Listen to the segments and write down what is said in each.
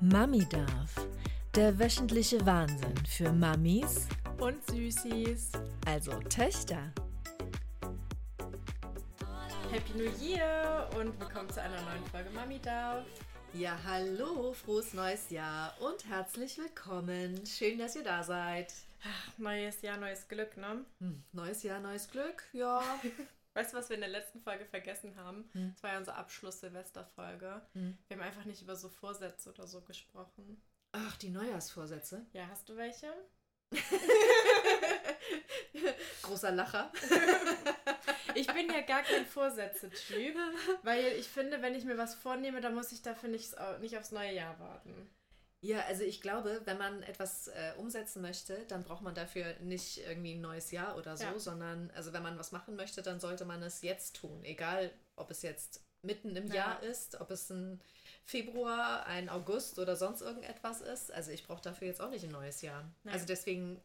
Mami darf. Der wöchentliche Wahnsinn für Mamis und Süßis, also Töchter. Happy New Year und willkommen zu einer neuen Folge Mami darf. Ja, hallo, frohes neues Jahr und herzlich willkommen. Schön, dass ihr da seid. Neues Jahr, neues Glück, ne? Hm, neues Jahr, neues Glück, ja. Weißt du, was wir in der letzten Folge vergessen haben? Hm. Das war ja unsere Abschluss-Silvester-Folge. Hm. Wir haben einfach nicht über so Vorsätze oder so gesprochen. Ach, die Neujahrsvorsätze? Ja, hast du welche? Großer Lacher. ich bin ja gar kein Vorsätze-Typ, weil ich finde, wenn ich mir was vornehme, dann muss ich dafür nicht, nicht aufs neue Jahr warten. Ja, also ich glaube, wenn man etwas äh, umsetzen möchte, dann braucht man dafür nicht irgendwie ein neues Jahr oder so, ja. sondern also wenn man was machen möchte, dann sollte man es jetzt tun. Egal, ob es jetzt mitten im ja. Jahr ist, ob es ein Februar, ein August oder sonst irgendetwas ist. Also ich brauche dafür jetzt auch nicht ein neues Jahr. Nein. Also deswegen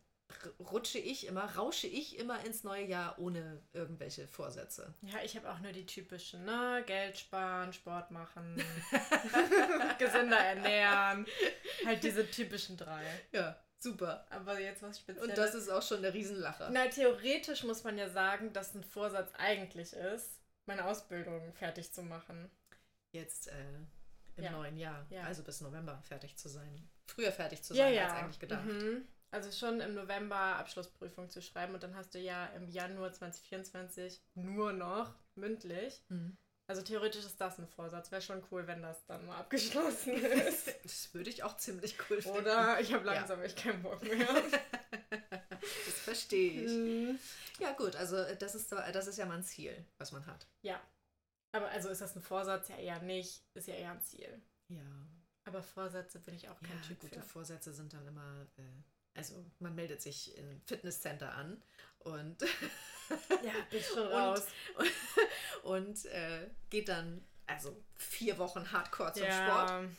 rutsche ich immer, rausche ich immer ins neue Jahr ohne irgendwelche Vorsätze. Ja, ich habe auch nur die typischen, ne? Geld sparen, Sport machen, gesünder ernähren. Halt diese typischen drei. Ja, super. Aber jetzt was Spezielles. Und das ist auch schon der Riesenlacher. Na, theoretisch muss man ja sagen, dass ein Vorsatz eigentlich ist, meine Ausbildung fertig zu machen. Jetzt äh, im ja. neuen Jahr. Ja. Also bis November fertig zu sein. Früher fertig zu sein, ja, als eigentlich gedacht. Mhm. Also schon im November Abschlussprüfung zu schreiben und dann hast du ja im Januar 2024 nur noch mündlich. Mhm. Also theoretisch ist das ein Vorsatz. Wäre schon cool, wenn das dann mal abgeschlossen ist. das würde ich auch ziemlich cool finden. Oder ich habe langsam ja. echt keinen Bock mehr. das verstehe ich. Mhm. Ja gut, also das ist, das ist ja mal ein Ziel, was man hat. Ja. Aber also ist das ein Vorsatz? Ja eher nicht. Ist ja eher ein Ziel. Ja. Aber Vorsätze bin ich auch kein ja, Typ gute für. Vorsätze sind dann immer... Äh, also man meldet sich im Fitnesscenter an und ja, bin schon raus und, und äh, geht dann also vier Wochen Hardcore zum ja. Sport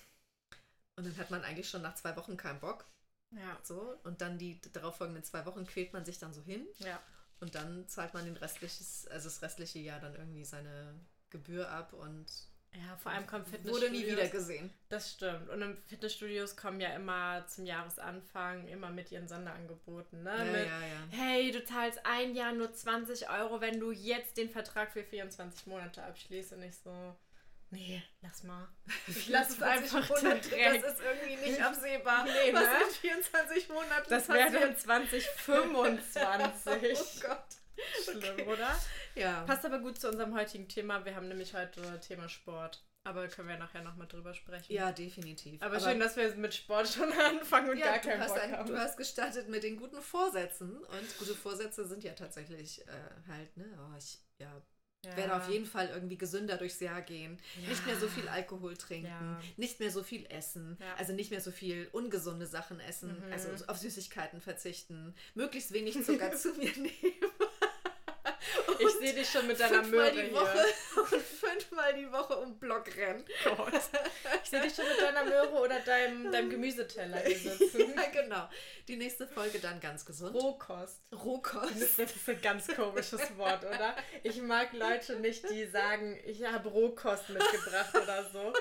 und dann hat man eigentlich schon nach zwei Wochen keinen Bock. Ja. So und dann die darauffolgenden zwei Wochen quält man sich dann so hin. Ja. Und dann zahlt man den restliches, also das restliche Jahr dann irgendwie seine Gebühr ab und ja, vor allem kommt Fitnessstudios. Wurde nie wieder gesehen. Das stimmt. Und im Fitnessstudios kommen ja immer zum Jahresanfang immer mit ihren Sonderangeboten. Ne? Ja, mit, ja, ja. hey, du zahlst ein Jahr nur 20 Euro, wenn du jetzt den Vertrag für 24 Monate abschließt. Und ich so, nee, lass mal. Ich lass es einfach Monate, Das ist irgendwie nicht absehbar. Nee, Was ne? in 24 Monaten Das wäre dann 2025. oh Gott. Schlimm, okay. oder? Ja. Passt aber gut zu unserem heutigen Thema. Wir haben nämlich heute Thema Sport. Aber können wir nachher nochmal drüber sprechen. Ja, definitiv. Aber, aber schön, dass wir mit Sport schon anfangen und ja, gar keinen Bock ein, haben. Du hast gestartet mit den guten Vorsätzen. Und gute Vorsätze sind ja tatsächlich äh, halt, ne, oh, ich ja, ja. werde auf jeden Fall irgendwie gesünder durchs Jahr gehen. Ja. Nicht mehr so viel Alkohol trinken. Nicht mehr so viel essen. Also nicht mehr so viel ungesunde Sachen essen. Mhm. Also auf Süßigkeiten verzichten. Möglichst wenig Zucker zu mir nehmen. Ich sehe dich schon mit deiner Möhre die Woche hier. Und fünfmal die Woche um Block rennen. Gott. Ich sehe dich schon mit deiner Möhre oder deinem, deinem Gemüseteller hier sitzen. ja, genau. Die nächste Folge dann ganz gesund. Rohkost. Rohkost. Das ist ein ganz komisches Wort, oder? Ich mag Leute nicht, die sagen, ich habe Rohkost mitgebracht oder so.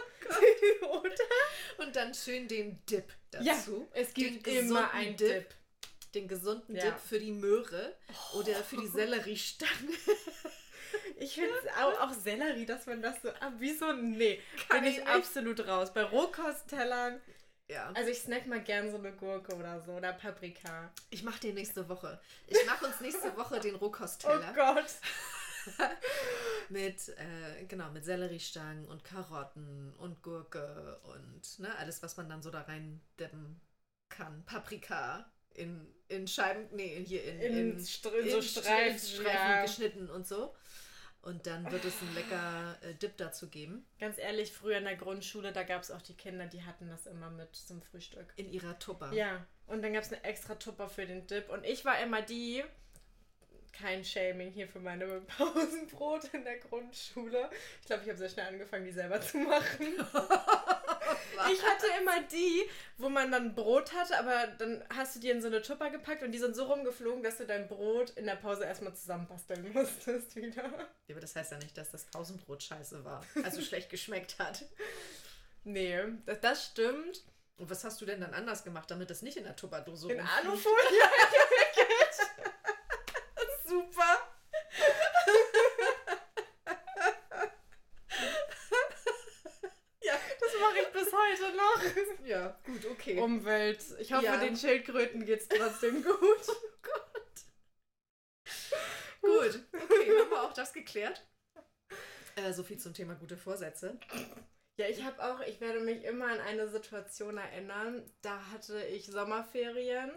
Oh oder? Und dann schön den Dip dazu. Ja, es gibt immer einen Dip. Dip den gesunden ja. Dip für die Möhre oh. oder für die Selleriestange. Ich finde auch, auch Sellerie, dass man das so. Ah, wieso? Nee, kann bin ich, ich absolut raus. Bei Rohkosttellern. Ja. Also ich snack mal gern so eine Gurke oder so oder Paprika. Ich mache den nächste Woche. Ich mache uns nächste Woche den Rohkostteller. Oh Gott. mit, äh, genau, mit Selleriestangen und Karotten und Gurke und ne, alles, was man dann so da rein deppen kann. Paprika in, in Scheiben, nee, hier in, in, in, St in so Streifen, Streifen ja. geschnitten und so. Und dann wird es ein lecker äh, Dip dazu geben. Ganz ehrlich, früher in der Grundschule, da gab es auch die Kinder, die hatten das immer mit zum Frühstück. In ihrer Tupper. Ja, und dann gab es eine extra Tupper für den Dip. Und ich war immer die, kein Shaming hier für meine Pausenbrote in der Grundschule. Ich glaube, ich habe sehr schnell angefangen, die selber zu machen. Ich hatte immer die, wo man dann Brot hatte, aber dann hast du die in so eine Tupper gepackt und die sind so rumgeflogen, dass du dein Brot in der Pause erstmal zusammenbasteln musstest wieder. Ja, aber das heißt ja nicht, dass das Pausenbrot scheiße war. Also schlecht geschmeckt hat. Nee, das, das stimmt. Und was hast du denn dann anders gemacht, damit es nicht in der Tupperdose In Alufolie eingewickelt. Super. Ja, Das mache ich bis heute noch. ja, gut, okay. Umwelt. Ich hoffe, Ja. den Schildkröten geht's trotzdem gut. Gut, okay, haben wir auch das geklärt. Äh, so viel zum Thema gute Vorsätze. Ja, ich habe auch, ich werde mich immer an eine Situation erinnern. Da hatte ich Sommerferien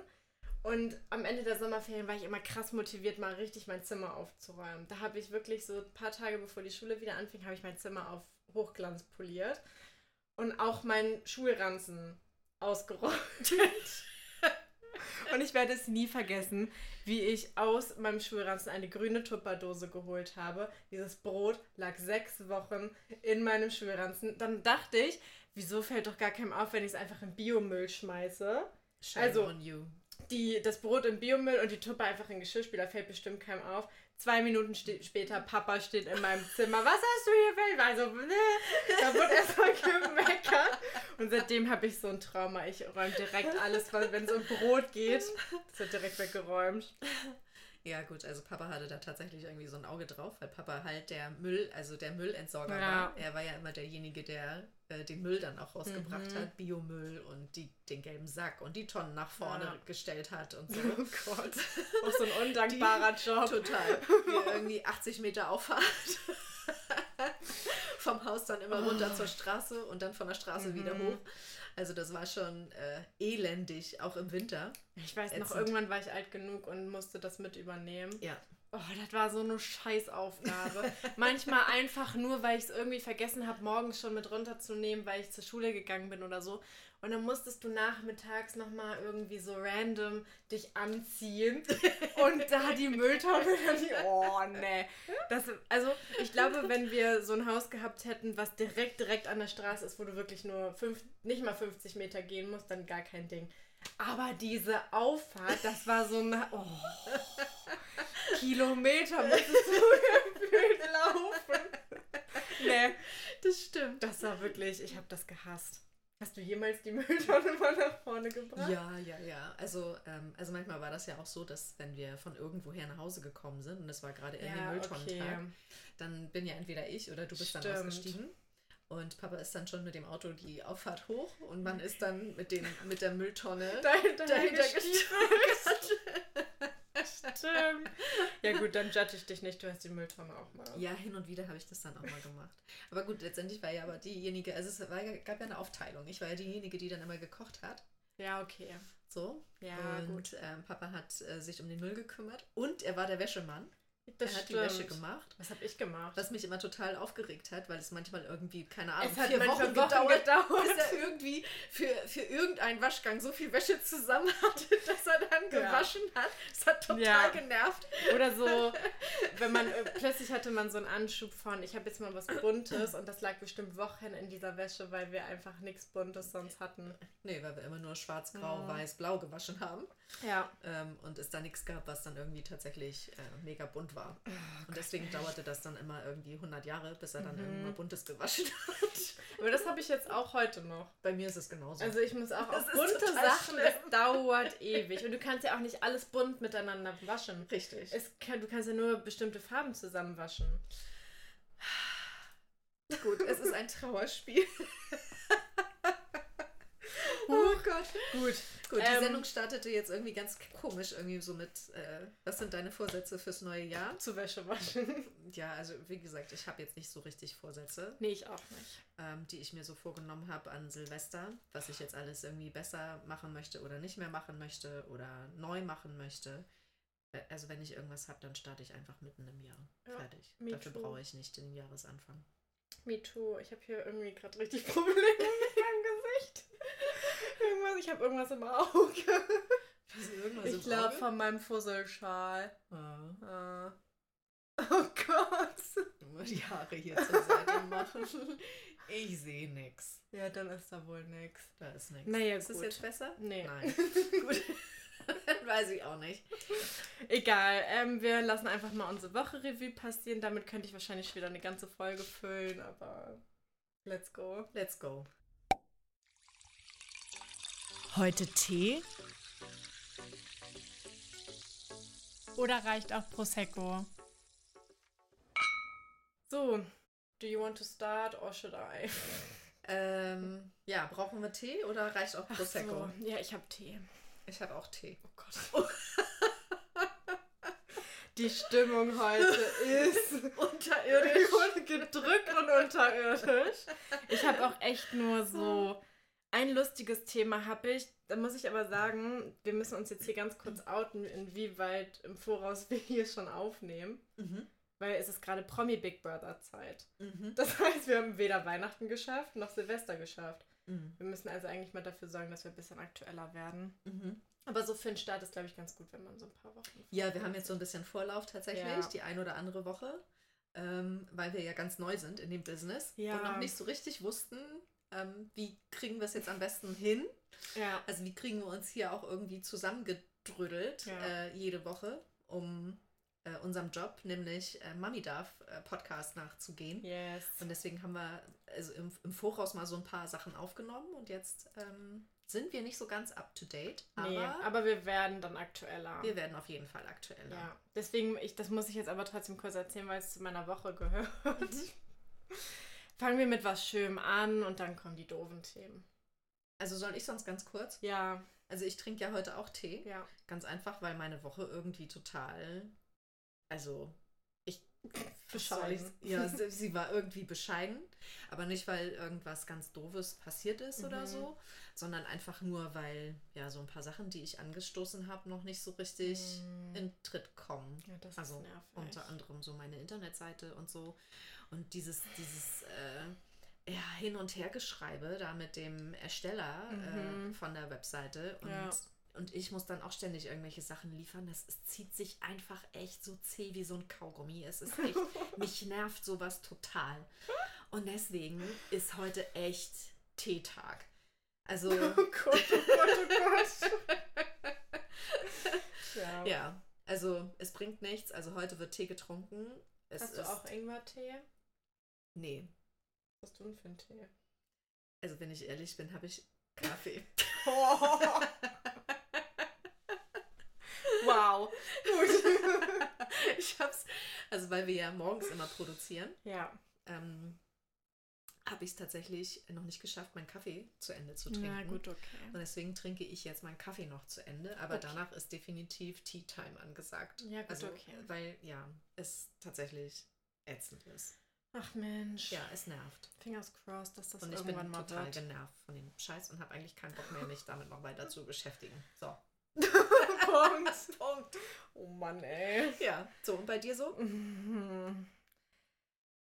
und am Ende der Sommerferien war ich immer krass motiviert, mal richtig mein Zimmer aufzuräumen. Da habe ich wirklich so ein paar Tage bevor die Schule wieder anfing, habe ich mein Zimmer auf Hochglanz poliert und auch meinen Schulranzen ausgeräumt. und ich werde es nie vergessen, wie ich aus meinem Schulranzen eine grüne Tupperdose geholt habe. Dieses Brot lag sechs Wochen in meinem Schulranzen. Dann dachte ich, wieso fällt doch gar keinem auf, wenn ich es einfach in Biomüll schmeiße? Shame Also- on you. Die, das Brot in Biomüll und die Tuppe einfach in Geschirrspüler fällt bestimmt keinem auf. Zwei Minuten später, Papa steht in meinem Zimmer. Was hast du hier für Also, bläh. da wurde erstmal gemeckert. Und seitdem habe ich so ein Trauma. Ich räume direkt alles, wenn es um Brot geht, das wird direkt weggeräumt. Ja, gut, also Papa hatte da tatsächlich irgendwie so ein Auge drauf, weil Papa halt der Müll, also der Müllentsorger Ja. war. Er war ja immer derjenige, der äh, den Müll dann auch rausgebracht Mhm. hat, Biomüll und die, den gelben Sack und die Tonnen nach vorne Ja. gestellt hat und so. Oh Gott. Auch so ein undankbarer Job. Total. Wir irgendwie 80 Meter Auffahrt. Vom Haus dann immer runter zur Straße und dann von der Straße Mhm. wieder hoch. Also das war schon äh, elendig, auch im Winter. Ich weiß noch, Ätzend. irgendwann war ich alt genug und musste das mit übernehmen. Ja. Oh, das war so eine Scheißaufgabe. Manchmal einfach nur, weil ich es irgendwie vergessen habe, morgens schon mit runterzunehmen, weil ich zur Schule gegangen bin oder so. Und dann musstest du nachmittags nochmal irgendwie so random dich anziehen. Und da die Mülltonne, oh nee. Das, also ich glaube, wenn wir so ein Haus gehabt hätten, was direkt, direkt an der Straße ist, wo du wirklich nur fünf, nicht mal 50 Meter gehen musst, dann gar kein Ding. Aber diese Auffahrt, das war so eine. Oh, Kilometer musstest du gefühlt laufen. Nee, Das stimmt. das war wirklich, ich habe das gehasst. Hast du jemals die Mülltonne mal nach vorne gebracht? Ja, ja, ja. Also, ähm, also manchmal war das ja auch so, dass wenn wir von irgendwoher nach Hause gekommen sind und es war gerade irgendwie Ja, Mülltonnentag, okay. dann bin ja entweder ich oder du bist dann Stimmt. ausgestiegen. Und Papa ist dann schon mit dem Auto die Auffahrt hoch und man ist dann mit, den, mit der Mülltonne Dahinter, dahinter. Stimmt. Ja gut, dann judge ich dich nicht, du hast die Mülltonne auch mal. Ja, hin und wieder habe ich das dann auch mal gemacht. Aber gut, letztendlich war ja aber diejenige, also es war, gab ja eine Aufteilung. Ich war ja diejenige, die dann immer gekocht hat. Ja, okay. So. Ja, und gut. Ähm, Papa hat äh, sich um den Müll gekümmert und er war der Wäschemann. Das er hat stimmt. die Wäsche gemacht. Was habe ich gemacht? Was mich immer total aufgeregt hat, weil es manchmal irgendwie, keine Ahnung, es hat vier Wochen, Wochen gedauert, gedauert. bis er irgendwie für, für irgendeinen Waschgang so viel Wäsche zusammen hatte, dass er dann Ja. gewaschen hat. Das hat total Ja. genervt. Oder so, wenn man äh, plötzlich hatte man so einen Anschub von, ich habe jetzt mal was Buntes und das lag bestimmt Wochen in dieser Wäsche, weil wir einfach nichts Buntes sonst hatten. Nee, weil wir immer nur schwarz, grau, Ja. weiß, blau gewaschen haben. Ja. Ähm, und es da nichts gab, was dann irgendwie tatsächlich äh, mega bunt war. und deswegen dauerte das dann immer irgendwie 100 Jahre, bis er dann Mhm. irgendwann mal buntes gewaschen hat. Aber das habe ich jetzt auch heute noch. Bei mir ist es genauso. Also ich muss auch Das auf bunte Sachen, schlimm. es dauert ewig. Und du kannst ja auch nicht alles bunt miteinander waschen. Richtig. Es kann, du kannst ja nur bestimmte Farben zusammen waschen. Gut, es ist ein Trauerspiel. Gott. Gut. Gut, die Ähm, Sendung startete jetzt irgendwie ganz komisch, irgendwie so mit, äh, was sind deine Vorsätze fürs neue Jahr? Zu Wäsche waschen. Ja, also wie gesagt, ich habe jetzt nicht so richtig Vorsätze, nee, ich auch nicht. ähm, die ich mir so vorgenommen habe an Silvester, was ich jetzt alles irgendwie besser machen möchte oder nicht mehr machen möchte oder neu machen möchte. Äh, Also wenn ich irgendwas habe, dann starte ich einfach mitten im Jahr. Ja, Fertig. Dafür brauche ich nicht den Jahresanfang. Me too. Ich habe hier irgendwie gerade richtig Probleme mit meinem Gesicht. Irgendwas, ich habe irgendwas im Auge. irgendwas Ich glaube von meinem Fusselschal. Ah. Äh, Oh Gott. Nur die Haare hier zur Seite machen. Ich sehe nix. Ja, dann ist da wohl nix. Da ist nix. Naja, ist gut. das jetzt besser? Nee. Nein. gut. Weiß ich auch nicht. Egal, ähm, wir lassen einfach mal unsere Woche Revue passieren. Damit könnte ich wahrscheinlich wieder eine ganze Folge füllen, aber let's go. Let's go. Heute Tee? Oder reicht auch Prosecco? So, do you want to start or should I? Ähm, ja, brauchen wir Tee oder reicht auch Prosecco? So, ja, ich habe Tee. Ich habe auch Tee. Oh Gott. Die Stimmung heute ist Unterirdisch. gedrückt und unterirdisch. Ich habe auch echt nur so ein lustiges Thema habe ich. Da muss ich aber sagen, wir müssen uns jetzt hier ganz kurz outen, inwieweit im Voraus wir hier schon aufnehmen. Mhm. Weil es ist gerade Promi Big Brother Zeit. Mhm. Das heißt, wir haben weder Weihnachten geschafft noch Silvester geschafft. Mhm. Wir müssen also eigentlich mal dafür sorgen, dass wir ein bisschen aktueller werden. Mhm. Aber so für den Start ist, glaube ich, ganz gut, wenn man so ein paar Wochen. Ja, wir haben jetzt so ein bisschen Vorlauf tatsächlich, Ja. die ein oder andere Woche, ähm, weil wir ja ganz neu sind in dem Business Ja. und noch nicht so richtig wussten, ähm, wie kriegen wir es jetzt am besten hin. Ja. Also wie kriegen wir uns hier auch irgendwie zusammengedrödelt Ja. äh, jede Woche, um äh, unserem Job, nämlich äh, Mami Darf äh, Podcast nachzugehen. Yes. Und deswegen haben wir also im, im Voraus mal so ein paar Sachen aufgenommen und jetzt ähm, sind wir nicht so ganz up to date, aber, nee, aber wir werden dann aktueller. wir werden auf jeden Fall aktueller. Ja, deswegen, ich, das muss ich jetzt aber trotzdem kurz erzählen, weil es zu meiner Woche gehört. Fangen wir mit was Schönem an und dann kommen die doofen Themen. Also soll ich sonst ganz kurz? Ja, Also ich trinke ja heute auch Tee. ja. Ganz einfach, weil meine Woche irgendwie total, also ich Bescheiden. Ja, sie, sie war irgendwie bescheiden, aber nicht weil irgendwas ganz doofes passiert ist oder Mhm. so, sondern einfach nur weil ja so ein paar Sachen, die ich angestoßen habe, noch nicht so richtig Mm. in Tritt kommen. Ja, das Also ist nervig. unter anderem so meine Internetseite und so und dieses dieses äh, ja, hin und her geschreibe da mit dem Ersteller äh, Mhm. von der Webseite und Ja. Und ich muss dann auch ständig irgendwelche Sachen liefern. Das es zieht sich einfach echt so zäh wie so ein Kaugummi. Es ist echt, mich nervt sowas total. Und deswegen ist heute echt Teetag. Also, Oh Gott, oh Gott, oh Gott. ja. ja, also es bringt nichts. Also heute wird Tee getrunken. Es Hast du auch Ingwer-Tee? Nee. Was hast du denn für einen Tee? Also wenn ich ehrlich bin, habe ich Kaffee. Wow. Gut. ich hab's, also weil wir ja morgens immer produzieren, ja. ähm, habe ich es tatsächlich noch nicht geschafft, meinen Kaffee zu Ende zu trinken. Na gut, okay. Und deswegen trinke ich jetzt meinen Kaffee noch zu Ende, aber Okay. danach ist definitiv Tea Time angesagt. Ja, gut, also, okay. Weil ja, es tatsächlich ätzend ist. Ach Mensch. Ja, es nervt. Fingers crossed, dass das und ich irgendwann bin mal total wird. genervt von dem Scheiß und habe eigentlich keinen Bock mehr, mich damit noch weiter zu beschäftigen. So. Punkt. Punkt. Oh Mann, ey. Ja, so und bei dir so?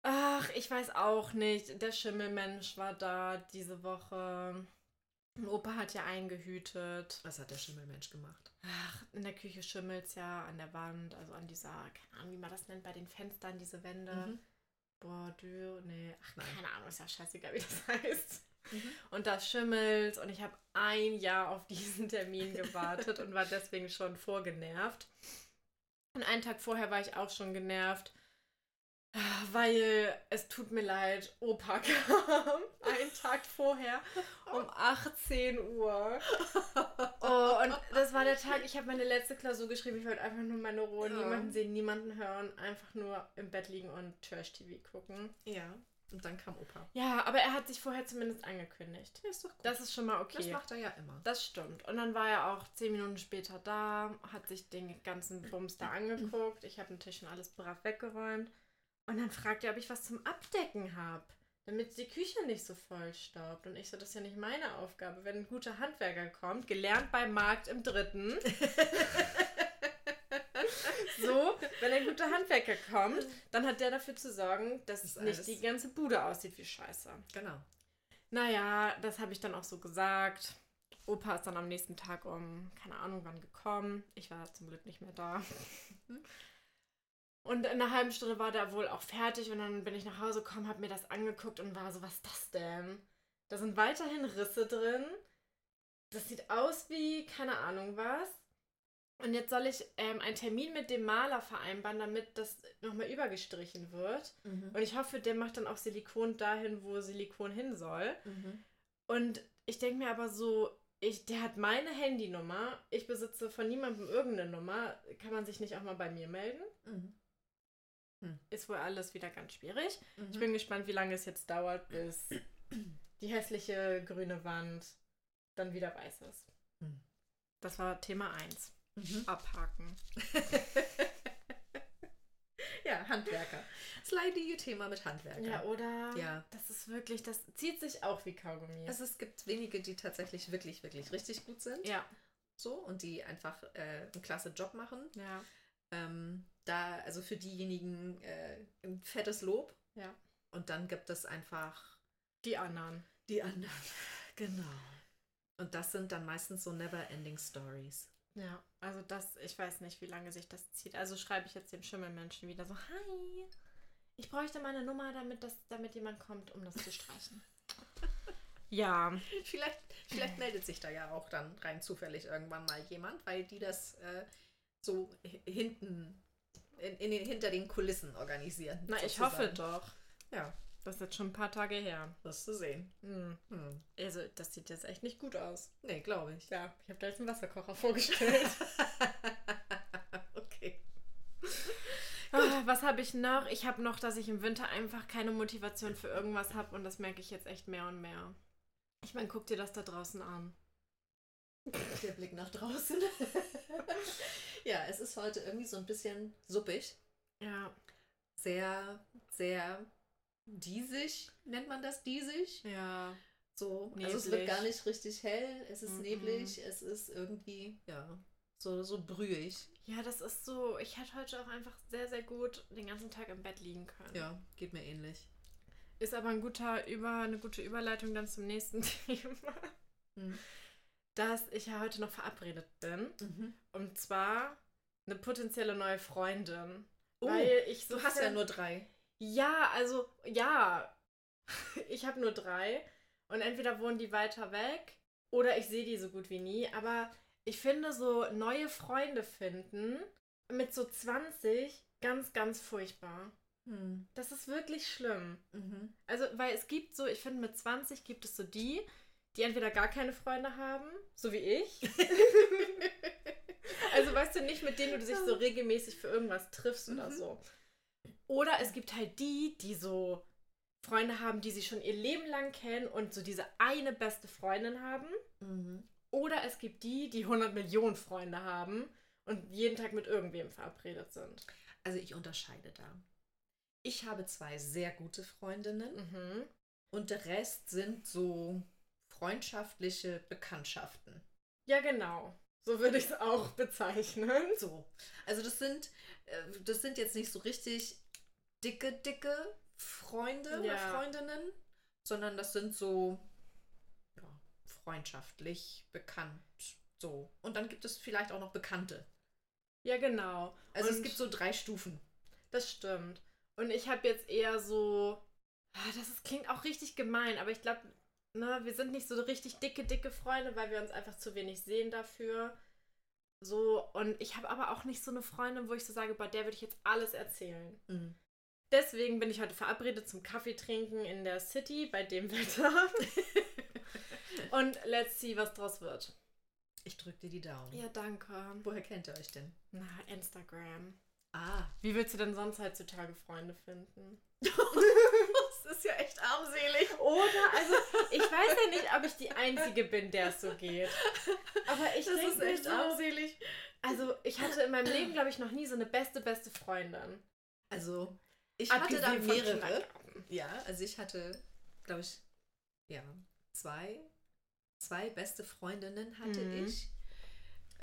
Ach, ich weiß auch nicht. Der Schimmelmensch war da diese Woche. Und Opa hat ja eingehütet. Was hat der Schimmelmensch gemacht? Ach, in der Küche schimmelt's ja an der Wand, also an dieser, keine Ahnung, wie man das nennt, bei den Fenstern, diese Wände. Mhm. Bordür, nee, ach, Nein. keine Ahnung, ist ja scheißegal, wie das heißt. Mhm. Und das schimmelt und ich habe ein Jahr auf diesen Termin gewartet und war deswegen schon vorgenervt. Und einen Tag vorher war ich auch schon genervt, weil es tut mir leid, Opa kam einen Tag vorher um 18 Uhr. Oh, und das war der Tag, ich habe meine letzte Klausur geschrieben, ich wollte einfach nur meine Ruhe, Ja. niemanden sehen, niemanden hören, einfach nur im Bett liegen und Trash-TV gucken. Ja. Und dann kam Opa. Ja, aber er hat sich vorher zumindest angekündigt. Ja, ist doch gut. Das ist schon mal okay. Das macht er ja immer. Das stimmt. Und dann war er auch zehn Minuten später da, hat sich den ganzen Bums da angeguckt. Ich habe natürlich schon alles brav weggeräumt. Und dann fragt er, ob ich was zum Abdecken habe, damit die Küche nicht so voll staubt. Und ich so, das ist ja nicht meine Aufgabe. Wenn ein guter Handwerker kommt, gelernt beim Markt im Dritten. so, wenn ein guter Handwerker kommt, dann hat der dafür zu sorgen, dass Das nicht die ganze Bude aussieht wie Scheiße. Genau. Naja, das habe ich dann auch so gesagt. Opa ist dann am nächsten Tag um, keine Ahnung wann gekommen. Ich war zum Glück nicht mehr da. Und in einer halben Stunde war der wohl auch fertig und dann bin ich nach Hause gekommen, habe mir das angeguckt und war so, was ist das denn? Da sind weiterhin Risse drin. Das sieht aus wie, keine Ahnung was. Und jetzt soll ich ähm, einen Termin mit dem Maler vereinbaren, damit das nochmal übergestrichen wird. Mhm. Und ich hoffe, der macht dann auch Silikon dahin, wo Silikon hin soll. Mhm. Und ich denke mir aber so, ich, der hat meine Handynummer, ich besitze von niemandem irgendeine Nummer. Kann man sich nicht auch mal bei mir melden? Mhm. Hm. Ist wohl alles wieder ganz schwierig. Ich bin gespannt, wie lange es jetzt dauert, bis die hässliche grüne Wand dann wieder weiß ist. Hm. Das war Thema 1. Mhm. Abhaken. ja, Handwerker. Das leidige Thema mit Handwerker. Ja, oder? Ja. Das ist wirklich, das zieht sich auch wie Kaugummi. Also es gibt wenige, die tatsächlich wirklich, wirklich richtig gut sind. Ja. So, und die einfach äh, einen klasse Job machen. Ja. Ähm, da, also für diejenigen äh, ein fettes Lob. Ja. Und dann gibt es einfach die anderen. Die anderen, genau. Und das sind dann meistens so never-ending Stories. Ja, also das, ich weiß nicht, wie lange sich das zieht. Also schreibe ich jetzt dem Schimmelmenschen wieder so, hi, ich bräuchte meine Nummer, damit, das, damit jemand kommt, um das zu streichen. ja. Vielleicht, vielleicht meldet sich da ja auch dann rein zufällig irgendwann mal jemand, weil die das äh, so hinten, in, in hinter den Kulissen organisieren. Na, sozusagen. ich hoffe doch. Ja. Das ist jetzt schon ein paar Tage her. Das zu sehen. Hm. Hm. Also, das sieht jetzt echt nicht gut aus. Nee, glaube ich. Ja, ich habe da jetzt einen Wasserkocher vorgestellt. okay. Oh, was habe ich noch? Ich habe noch, dass ich im Winter einfach keine Motivation für irgendwas habe und das merke ich jetzt echt mehr und mehr. Ich meine, guck dir das da draußen an. Der Blick nach draußen. ja, es ist heute irgendwie so ein bisschen suppig. Ja. Sehr, sehr diesig, nennt man das diesig? Ja. So, neblig. also es wird gar nicht richtig hell, es ist mm -mm. neblig, es ist irgendwie, ja, so, so brühig. Ja, das ist so, ich hätte heute auch einfach sehr, sehr gut den ganzen Tag im Bett liegen können. Ja, geht mir ähnlich. Ist aber ein guter Über, eine gute Überleitung dann zum nächsten Thema. Hm. Dass ich ja heute noch verabredet bin. Mhm. Und zwar eine potenzielle neue Freundin. Oh, weil ich so du hast ja nur drei. Ja, also ja. Ich habe nur drei. Und entweder wohnen die weiter weg oder ich sehe die so gut wie nie. Aber ich finde so neue Freunde finden mit so 20 ganz, ganz furchtbar. Hm. Das ist wirklich schlimm. Mhm. Also, weil es gibt so, ich finde, mit 20 gibt es so die, die entweder gar keine Freunde haben, so wie ich. also, weißt du, nicht mit denen du dich so regelmäßig für irgendwas triffst mhm. oder so. Oder es gibt halt die, die so Freunde haben, die sie schon ihr Leben lang kennen und so diese eine beste Freundin haben. Mhm. Oder es gibt die, die 100 Millionen Freunde haben und jeden Tag mit irgendwem verabredet sind. Also ich unterscheide da. Ich habe zwei sehr gute Freundinnen mhm. und der Rest sind so freundschaftliche Bekanntschaften. Ja, genau. So würde ich es auch bezeichnen. So. Also das sind, äh, das sind jetzt nicht so richtig dicke, dicke Freunde ja. oder Freundinnen, sondern das sind so ja, freundschaftlich bekannt. So. Und dann gibt es vielleicht auch noch Bekannte. Ja, genau. Also Und es gibt so drei Stufen. Das stimmt. Und ich habe jetzt eher so. Ah, das ist, klingt auch richtig gemein, aber ich glaube, ne, wir sind nicht so richtig dicke, dicke Freunde, weil wir uns einfach zu wenig sehen dafür. So, und ich habe aber auch nicht so eine Freundin, wo ich so sage, bei der würde ich jetzt alles erzählen. Mhm. Deswegen bin ich heute verabredet zum Kaffee trinken in der City bei dem Wetter. Und let's see, was draus wird. Ich drücke dir die Daumen. Ja, danke. Woher kennt ihr euch denn? Na, Instagram. Ah. Wie willst du denn sonst heutzutage Freunde finden? das ist ja echt armselig. Oder, also, ich weiß ja nicht, ob ich die Einzige bin, der es so geht. Aber ich denke. Das ist echt so, armselig. Also, ich hatte in meinem Leben, glaube ich, noch nie so eine beste, beste Freundin. Also, ich hatte da mehrere. Ja, also ich hatte, glaube ich, ja, zwei, zwei beste Freundinnen hatte mhm. ich.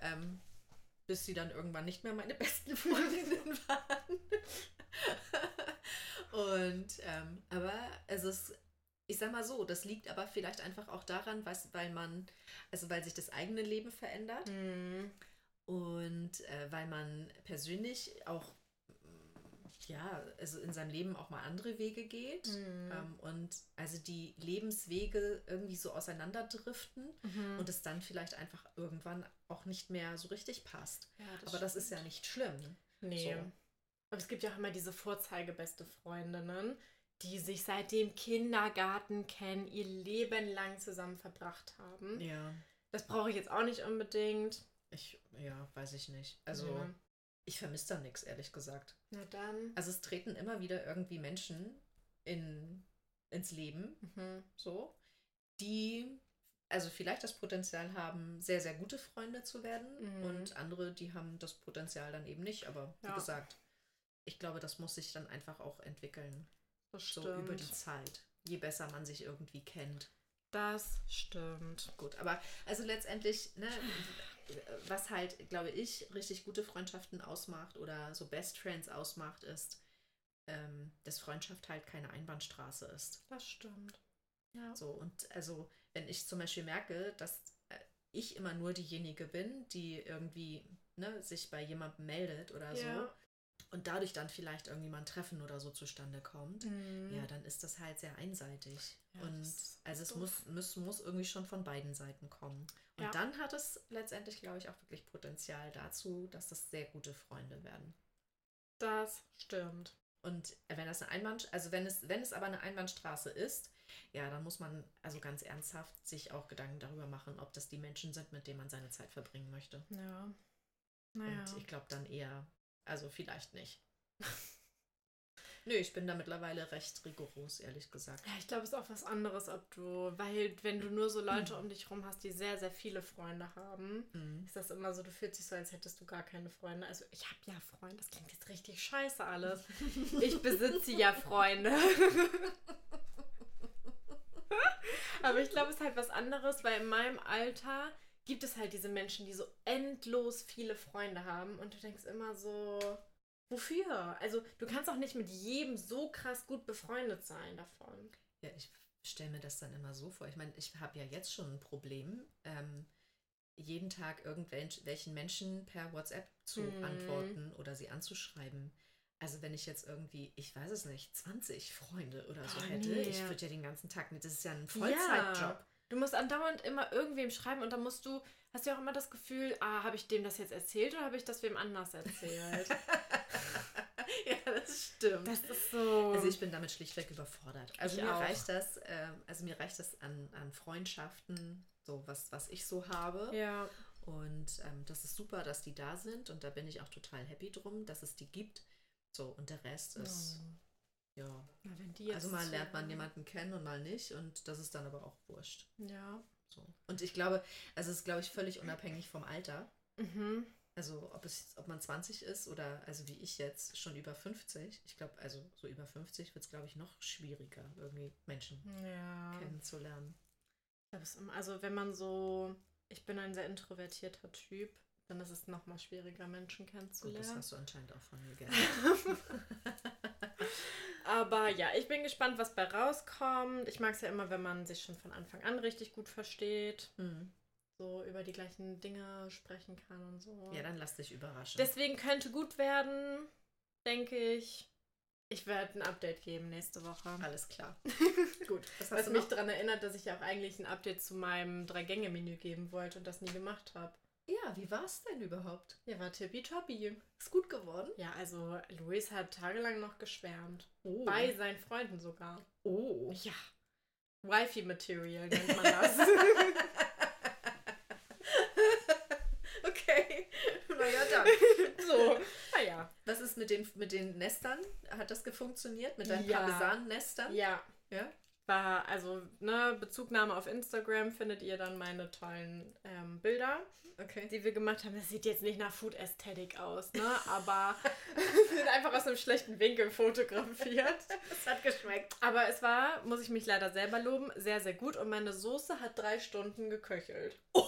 Ähm, bis sie dann irgendwann nicht mehr meine besten Freundinnen waren. Und, ähm, aber es ist, ich sag mal so, das liegt aber vielleicht einfach auch daran, was, weil man, also weil sich das eigene Leben verändert. Mhm. Und äh, weil man persönlich auch ja, also in seinem Leben auch mal andere Wege geht mhm. ähm, und also die Lebenswege irgendwie so auseinanderdriften mhm. und es dann vielleicht einfach irgendwann auch nicht mehr so richtig passt. Ja, das Aber das ist ja nicht schlimm. Nee. So. Aber es gibt ja auch immer diese vorzeigebeste Freundinnen, die sich seit dem Kindergarten kennen, ihr Leben lang zusammen verbracht haben. Ja. Das brauche ich jetzt auch nicht unbedingt. Ich, ja, weiß ich nicht. Also, ja. Ich vermisse da nichts, ehrlich gesagt. Na dann. Also, es treten immer wieder irgendwie Menschen in, ins Leben, mhm. so, die also vielleicht das Potenzial haben, sehr, sehr gute Freunde zu werden mhm. und andere, die haben das Potenzial dann eben nicht. Aber wie ja. gesagt, ich glaube, das muss sich dann einfach auch entwickeln. Das so über die Zeit. Je besser man sich irgendwie kennt. Das stimmt. Gut, aber also letztendlich, ne, was halt, glaube ich, richtig gute Freundschaften ausmacht oder so Best Friends ausmacht, ist, ähm, dass Freundschaft halt keine Einbahnstraße ist. Das stimmt. Ja. So, und also, wenn ich zum Beispiel merke, dass äh, ich immer nur diejenige bin, die irgendwie ne, sich bei jemandem meldet oder ja. so, und dadurch dann vielleicht irgendwie mal ein Treffen oder so zustande kommt, mhm. ja, dann ist das halt sehr einseitig. Ja, und also es muss, muss, muss irgendwie schon von beiden Seiten kommen. Und ja. dann hat es letztendlich, glaube ich, auch wirklich Potenzial dazu, dass das sehr gute Freunde werden. Das stimmt. Und wenn das eine Einbahn, also wenn es, wenn es aber eine Einbahnstraße ist, ja, dann muss man also ganz ernsthaft sich auch Gedanken darüber machen, ob das die Menschen sind, mit denen man seine Zeit verbringen möchte. Ja. Naja. Und ich glaube dann eher also vielleicht nicht. Nö, ich bin da mittlerweile recht rigoros, ehrlich gesagt. Ja, ich glaube, es ist auch was anderes, ob du, weil wenn du nur so Leute mhm. um dich rum hast, die sehr, sehr viele Freunde haben, mhm. ist das immer so, du fühlst dich so, als hättest du gar keine Freunde. Also ich habe ja Freunde, das klingt jetzt richtig scheiße alles. ich besitze ja Freunde. Aber ich glaube, es ist halt was anderes, weil in meinem Alter gibt es halt diese Menschen, die so endlos viele Freunde haben und du denkst immer so, wofür? Also du kannst auch nicht mit jedem so krass gut befreundet sein davon. Ja, ich stelle mir das dann immer so vor. Ich meine, ich habe ja jetzt schon ein Problem, ähm, jeden Tag irgendwelchen Menschen per WhatsApp zu mhm. antworten oder sie anzuschreiben. Also wenn ich jetzt irgendwie, ich weiß es nicht, 20 Freunde oder so oh, hätte, nee. ich würde ja den ganzen Tag nicht, das ist ja ein Vollzeitjob. Ja. Du musst andauernd immer irgendwem schreiben und dann musst du, hast du ja auch immer das Gefühl, ah, habe ich dem das jetzt erzählt oder habe ich das wem anders erzählt? ja, das stimmt. Das ist so. Also ich bin damit schlichtweg überfordert. Also ich mir auch. reicht das, äh, also mir reicht das an, an Freundschaften, so was, was ich so habe. Ja. Und ähm, das ist super, dass die da sind und da bin ich auch total happy drum, dass es die gibt. So, und der Rest ist. Oh ja. also mal lernt man jemanden kennen und mal nicht und das ist dann aber auch wurscht. Ja. So. Und ich glaube, also es ist, glaube ich, völlig unabhängig vom Alter. Mhm. Also ob es, ob man 20 ist oder also wie ich jetzt schon über 50. Ich glaube, also so über 50 wird es, glaube ich, noch schwieriger, irgendwie Menschen ja. kennenzulernen. Also wenn man so, ich bin ein sehr introvertierter Typ, dann ist es noch mal schwieriger, Menschen kennenzulernen. Gut, das hast du anscheinend auch von mir gelernt. Aber ja, ich bin gespannt, was bei rauskommt. Ich mag es ja immer, wenn man sich schon von Anfang an richtig gut versteht. Mhm. So über die gleichen Dinge sprechen kann und so. Ja, dann lass dich überraschen. Deswegen könnte gut werden, denke ich. Ich werde ein Update geben nächste Woche. Alles klar. Gut. Was, was mich daran erinnert, dass ich ja auch eigentlich ein Update zu meinem Drei-Gänge-Menü geben wollte und das nie gemacht habe. Ja, wie war es denn überhaupt? Ja, war tippitoppi. Ist gut geworden? Ja, also Luis hat tagelang noch geschwärmt. Oh. Bei seinen Freunden sogar. Oh. Ja. Wifi-Material nennt man das. okay. Naja, dann. So. Naja. Was ist mit den, mit den Nestern? Hat das gefunktioniert? Mit deinen ja. Parmesan-Nestern? Ja. Ja? Also, ne, Bezugnahme auf Instagram findet ihr dann meine tollen ähm, Bilder okay. die wir gemacht haben. Das sieht jetzt nicht nach Food Aesthetic aus, ne? Aber sind einfach aus einem schlechten Winkel fotografiert. Es hat geschmeckt. Aber es war, muss ich mich leider selber loben, sehr, sehr gut. Und meine Soße hat drei Stunden geköchelt. Oh.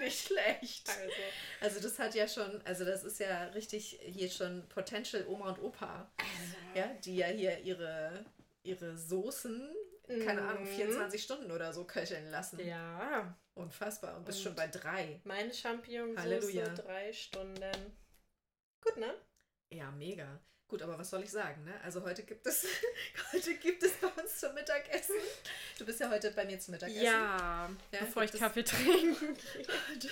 Nicht schlecht. Also. also das hat ja schon, also das ist ja richtig hier schon Potential Oma und Opa. Also. Ja, die ja hier ihre, ihre Soßen keine Ahnung, 24 mhm. Stunden oder so köcheln lassen. Ja. Unfassbar. Und bist schon bei drei. Meine Champignonsauce drei Stunden. Gut, ne? Ja, mega. Gut, aber was soll ich sagen, ne? Also heute gibt es, heute gibt es bei uns zum Mittagessen. Du bist ja heute bei mir zum Mittagessen. Ja, ja bevor ich Kaffee trinke. heute,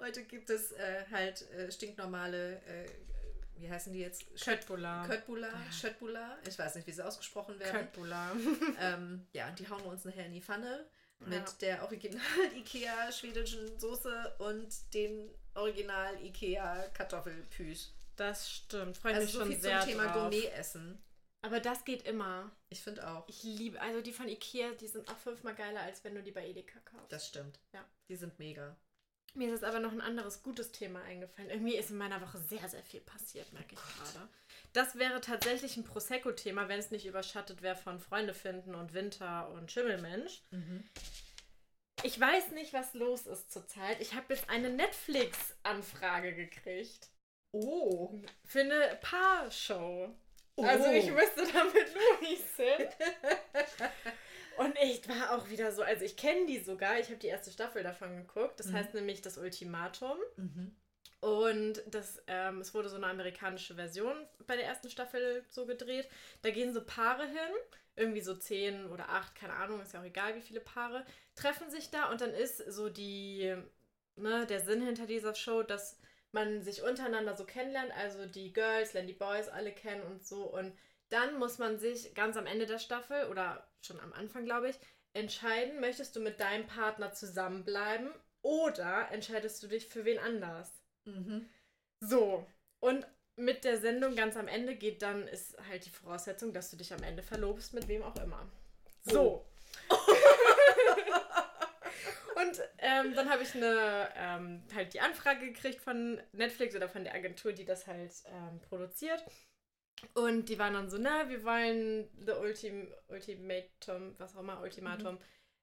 heute, gibt es äh, halt äh, stinknormale, äh, wie heißen die jetzt? Köttbullar. Köttbullar, ja. Schöttbullar. Ich weiß nicht, wie sie ausgesprochen werden. Köttbullar. ähm, ja, die hauen wir uns nachher in die Pfanne mit ja. der Original Ikea schwedischen Soße und den Original Ikea Kartoffelpüß. Das stimmt. Freue also mich so schon viel sehr zum Thema Gourmet-Essen. Aber das geht immer. Ich finde auch. Ich liebe, also die von Ikea, die sind auch fünfmal geiler, als wenn du die bei Edeka kaufst. Das stimmt. Ja. Die sind mega. Mir ist jetzt aber noch ein anderes gutes Thema eingefallen. Irgendwie ist in meiner Woche sehr, sehr viel passiert, merke ich oh gerade. Das wäre tatsächlich ein Prosecco-Thema, wenn es nicht überschattet wäre von Freunde finden und Winter und Schimmelmensch. Mhm. Ich weiß nicht, was los ist zurzeit. Ich habe jetzt eine Netflix-Anfrage gekriegt. Oh. Für eine Paarshow. Oh. Also ich müsste da mit Luis hin. Und ich war auch wieder so, also ich kenne die sogar, ich habe die erste Staffel davon geguckt. Das mhm. heißt nämlich das Ultimatum. Mhm. Und das, ähm, es wurde so eine amerikanische Version bei der ersten Staffel so gedreht. Da gehen so Paare hin, irgendwie so zehn oder acht, keine Ahnung, ist ja auch egal, wie viele Paare, treffen sich da und dann ist so die, ne, der Sinn hinter dieser Show, dass man sich untereinander so kennenlernt, also die Girls lernen die Boys alle kennen und so. Und dann muss man sich ganz am Ende der Staffel oder schon am Anfang, glaube ich, entscheiden, möchtest du mit deinem Partner zusammenbleiben oder entscheidest du dich für wen anders? Mhm. So. Und mit der Sendung ganz am Ende geht dann, ist halt die Voraussetzung, dass du dich am Ende verlobst mit wem auch immer. So. Oh. Und ähm, dann habe ich eine, ähm, halt die Anfrage gekriegt von Netflix oder von der Agentur, die das halt ähm, produziert. Und die waren dann so, na, wir wollen The Ultim Ultimatum, was auch immer, Ultimatum mhm.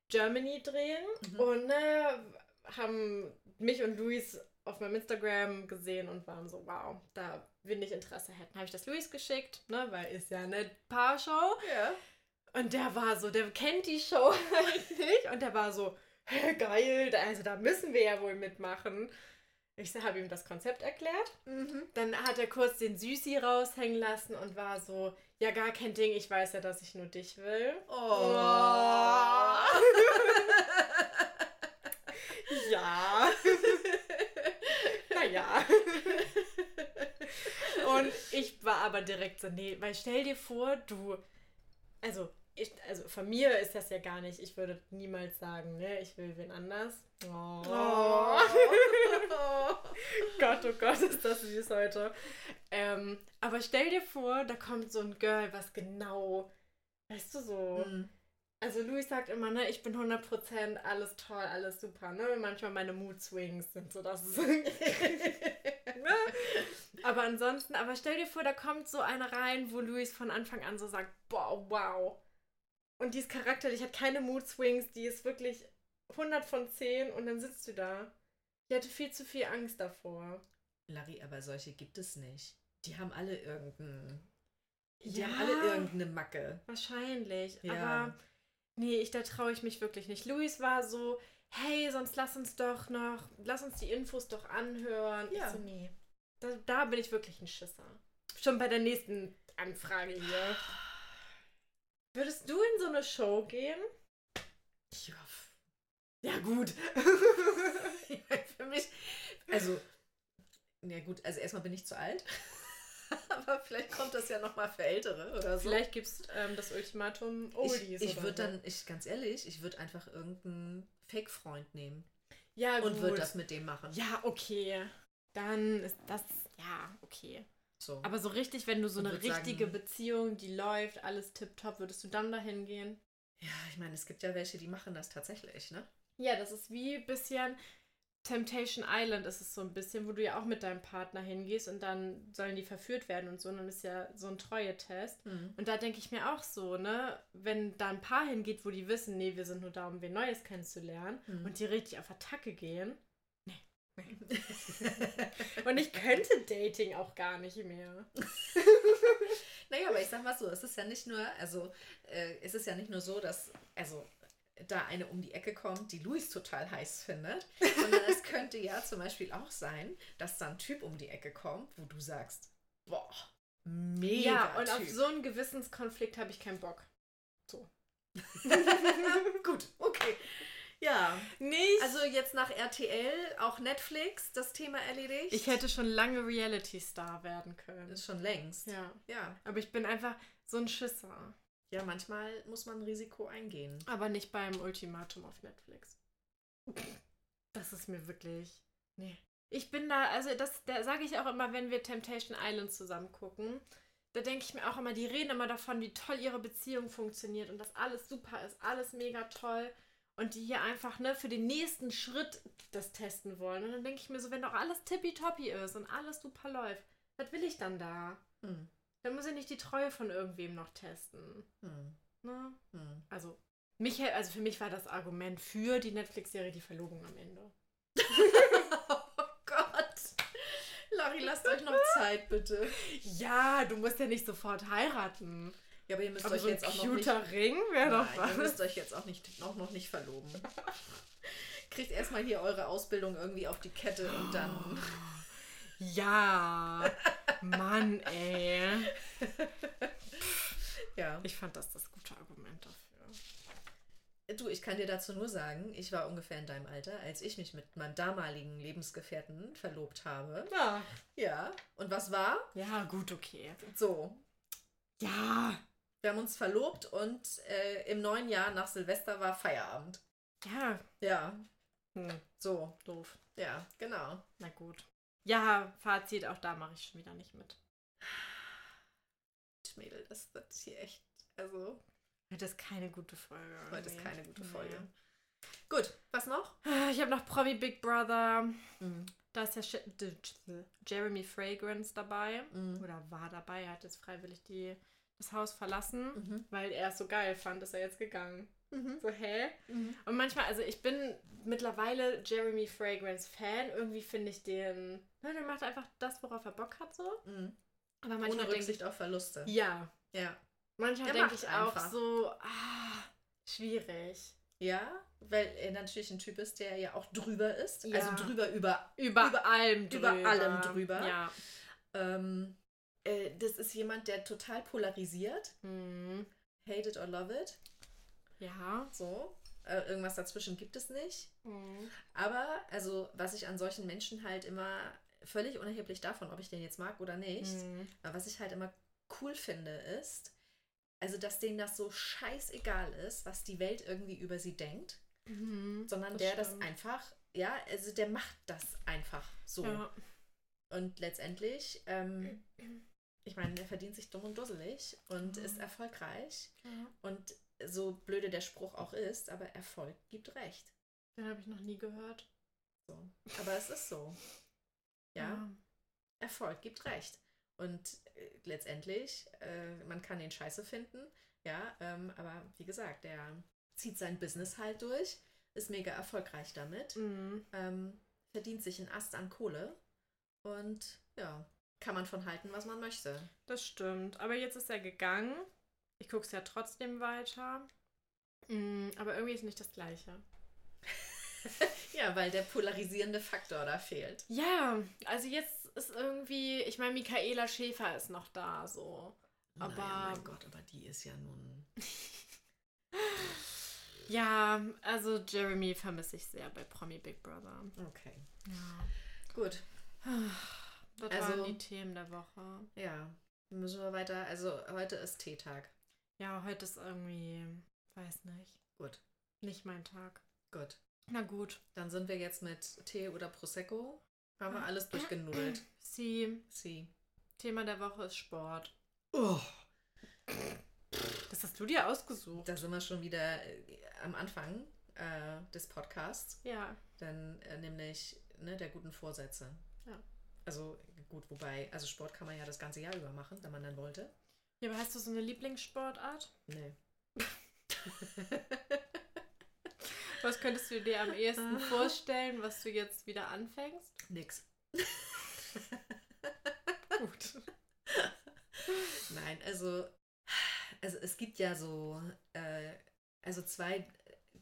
Germany drehen. Mhm. Und ne, haben mich und Luis auf meinem Instagram gesehen und waren so, wow, da will ich Interesse hätten. Habe ich das Luis geschickt, ne, weil ist ja eine Paarshow. Ja. Und der war so, der kennt die Show nicht. Und der war so, geil, also da müssen wir ja wohl mitmachen. Ich habe ihm das Konzept erklärt. Mhm. Dann hat er kurz den Süßi raushängen lassen und war so, ja, gar kein Ding, ich weiß ja, dass ich nur dich will. Oh. oh. ja. naja. und ich war aber direkt so, nee, weil stell dir vor, du, also ich, also von mir ist das ja gar nicht. Ich würde niemals sagen, ne, ich will wen anders. Oh. oh. Gott, oh Gott, ist das süß heute. Ähm, aber stell dir vor, da kommt so ein Girl, was genau, weißt du so. Hm. Also Louis sagt immer, ne, ich bin 100% alles toll, alles super, ne? Manchmal meine Mood Swings sind so, dass es ne? Aber ansonsten, aber stell dir vor, da kommt so eine rein, wo Louis von Anfang an so sagt, boah, wow und die ist charakterlich, hat keine Mood Swings, die ist wirklich 100 von 10 und dann sitzt du da. Ich hatte viel zu viel Angst davor. Larry, aber solche gibt es nicht. Die haben alle irgendeinen. Die ja, haben alle irgendeine Macke. Wahrscheinlich. Ja. Aber nee, ich, da traue ich mich wirklich nicht. Luis war so, hey, sonst lass uns doch noch, lass uns die Infos doch anhören. Ja. Ich so, nee. Da, da bin ich wirklich ein Schisser. Schon bei der nächsten Anfrage hier. Würdest du in so eine Show gehen? Ja, ja gut. Für mich, also, ja gut, also erstmal bin ich zu alt. Aber vielleicht kommt das ja nochmal für Ältere oder so. Vielleicht gibt es ähm, das Ultimatum Oldies. Ich, ich würde dann, ich ganz ehrlich, ich würde einfach irgendeinen Fake-Freund nehmen. Ja, gut. Und würde das mit dem machen. Ja, okay. Dann ist das, ja, okay. So. Aber so richtig, wenn du so eine richtige sagen, Beziehung, die läuft, alles tipptopp, würdest du dann dahin gehen? Ja, ich meine, es gibt ja welche, die machen das tatsächlich, ne? Ja, das ist wie ein bisschen Temptation Island ist es so ein bisschen, wo du ja auch mit deinem Partner hingehst und dann sollen die verführt werden und so. Und dann ist ja so ein Treue-Test. Mhm. Und da denke ich mir auch so, ne, wenn da ein Paar hingeht, wo die wissen, nee, wir sind nur da, um wen Neues kennenzulernen mhm. und die richtig auf Attacke gehen, Und ich könnte Dating auch gar nicht mehr. naja, aber ich sag mal so, es ist ja nicht nur, also äh, es ist ja nicht nur so, dass, also da eine um die Ecke kommt, die Luis total heiß findet, sondern es könnte ja zum Beispiel auch sein, dass da ein Typ um die Ecke kommt, wo du sagst, boah, mega. Ja, und auf so einen Gewissenskonflikt habe ich keinen Bock. So. Gut, okay. Ja. Nicht? Also jetzt nach RTL, auch Netflix, das Thema erledigt. ich hätte schon lange Reality-Star werden können. ist schon längst. Ja. Ja. Aber ich bin einfach so ein Schisser. Ja, manchmal muss man ein Risiko eingehen. Aber nicht beim Ultimatum auf Netflix. Das ist mir wirklich. Nee. Ich bin da, also das da sage ich auch immer, wenn wir Temptation Island zusammen gucken. Da denke ich mir auch immer, die reden immer davon, wie toll ihre Beziehung funktioniert und dass alles super ist, alles mega toll. Und die hier einfach ne, für den nächsten Schritt das testen wollen. Und dann denke ich mir so, wenn doch alles tippitoppi ist und alles super läuft, was will ich dann da? Hm. Dann muss ich nicht die Treue von irgendwem noch testen. Hm. Ne? Hm. Also, mich, also für mich war das Argument für die Netflix-Serie die Verlobung am Ende. oh Gott. Larry, lasst euch noch Zeit, bitte. Ja, du musst ja nicht sofort heiraten. Ja, aber ihr müsst Aber euch so jetzt auch noch nicht... Ring wäre doch Nein, ihr was. müsst euch jetzt auch nicht, auch noch nicht verloben. Kriegt erstmal hier eure Ausbildung irgendwie auf die Kette und dann... Ja, Mann, ey. Ja. Ich fand das das gute Argument dafür. Du, ich kann dir dazu nur sagen, ich war ungefähr in deinem Alter, als ich mich mit meinem damaligen Lebensgefährten verlobt habe. Ja. Ja. Und was war? Ja, gut, okay. So. Ja. Wir haben uns verlobt und äh, im neuen Jahr nach Silvester war Feierabend. Ja. Ja. Hm, So. doof. Ja, genau. Na gut. Ja, Fazit, auch da mache ich schon wieder nicht mit. Mädel, das wird hier echt. Also, Heute ist keine gute Folge. heute ist keine gute. Folge. Gut, was noch? Ich habe noch Promi Big Brother. Mhm. Da ist ja Jeremy Fragrance dabei. Mhm. Oder war dabei. Er hat jetzt freiwillig die, das Haus verlassen, Mhm. weil er es so geil fand, ist er jetzt gegangen. Mhm. So, hä? Mhm. Und manchmal, also ich bin mittlerweile Jeremy Fragrance Fan. Irgendwie finde ich den. Ne, der macht einfach das, worauf er Bock hat, so. Mhm. Aber Ohne manchmal ich. Rücksicht auf Verluste. Ja. Ja. Manchmal denke ich auch einfach. so, ah, schwierig. Ja, weil er natürlich ein Typ ist, der ja auch drüber ist. Ja. Also drüber über. Über, Über- allem über drüber. allem drüber. Ja. Ähm, äh, das ist jemand, der total polarisiert. Mhm. Hate it or love it. Ja. So. Äh, irgendwas dazwischen gibt es nicht. Mhm. Aber, also, was ich an solchen Menschen halt immer völlig unerheblich davon, ob ich den jetzt mag oder nicht, Mhm. aber was ich halt immer cool finde, ist, also, dass denen das so scheißegal ist, was die Welt irgendwie über sie denkt, Mhm. sondern Das der das stimmt. einfach, ja, also der macht das einfach so. Ja. Und letztendlich, ähm, ich meine, der verdient sich dumm und dusselig und Mhm. ist erfolgreich. ja. Und so blöde der Spruch auch ist, aber Erfolg gibt Recht. Den habe ich noch nie gehört. So. Aber es ist so. Ja, Erfolg gibt Recht. Und äh, letztendlich, äh, man kann den scheiße finden, ja, ähm, aber wie gesagt, der zieht sein Business halt durch, ist mega erfolgreich damit, Mhm. ähm, verdient sich einen Ast an Kohle und ja, kann man von halten, was man möchte. Das stimmt. Aber jetzt ist er gegangen. Ich gucke es ja trotzdem weiter. Mhm. Aber irgendwie ist nicht das Gleiche. Ja, weil der polarisierende Faktor da fehlt. Ja, also jetzt ist irgendwie, ich meine, Michaela Schäfer ist noch da, so. Aber- naja, mein Gott, aber die ist ja nun. Ja, also Jeremy vermisse ich sehr bei Promi Big Brother. Okay. Ja. Gut. Das Also- waren die Themen der Woche. Ja. Müssen wir weiter. Also heute ist Teetag. Ja, heute ist irgendwie, weiß nicht, Gut. nicht mein Tag. Gut. Na gut. Dann sind wir jetzt mit Tee oder Prosecco. Haben wir alles durchgenudelt. Sie, Sie. Thema der Woche ist Sport. Oh. Das hast du dir ausgesucht. Da sind wir schon wieder äh, am Anfang äh, des Podcasts. Ja. Dann äh, nämlich ne, der guten Vorsätze. Also gut, wobei, also Sport kann man ja das ganze Jahr über machen, wenn man dann wollte. Ja, aber hast du so eine Lieblingssportart? Nee. Was könntest du dir am ehesten vorstellen, was du jetzt wieder anfängst? Nix. Gut. Nein, also, also es gibt ja so, äh, also zwei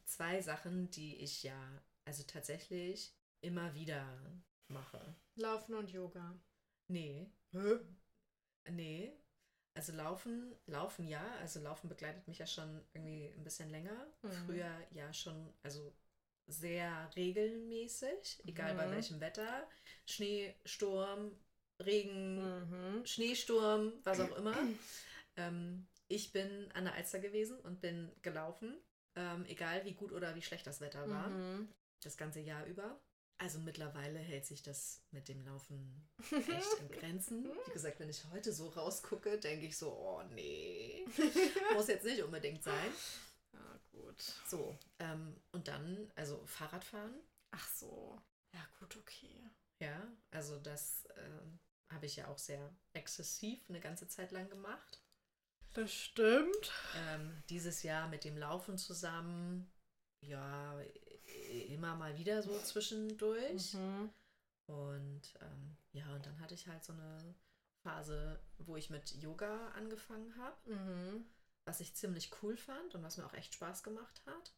zwei Sachen, die ich ja, also tatsächlich immer wieder mache. Laufen und Yoga. Nee. Hä? Nee. Also Laufen, Laufen ja, also Laufen begleitet mich ja schon irgendwie ein bisschen länger. Mhm. Früher ja schon, also sehr regelmäßig, egal mhm. bei welchem Wetter. Schnee, Sturm, Regen, mhm. Schneesturm, was auch immer. ähm, ich bin an der Alster gewesen und bin gelaufen, ähm, egal wie gut oder wie schlecht das Wetter war, mhm. das ganze Jahr über. Also mittlerweile hält sich das mit dem Laufen echt in Grenzen. Wie gesagt, wenn ich heute so rausgucke, denke ich so, oh nee, muss jetzt nicht unbedingt sein. Ja, gut. So, ähm, und dann, also Fahrradfahren. Ach so. Ja, gut, okay. Ja, also das ähm, habe ich ja auch sehr exzessiv eine ganze Zeit lang gemacht. Das stimmt. Ähm, dieses Jahr mit dem Laufen zusammen, ja, immer mal wieder so zwischendurch. Mhm. Und ähm, ja, und dann hatte ich halt so eine Phase, wo ich mit Yoga angefangen habe, mhm. was ich ziemlich cool fand und was mir auch echt Spaß gemacht hat.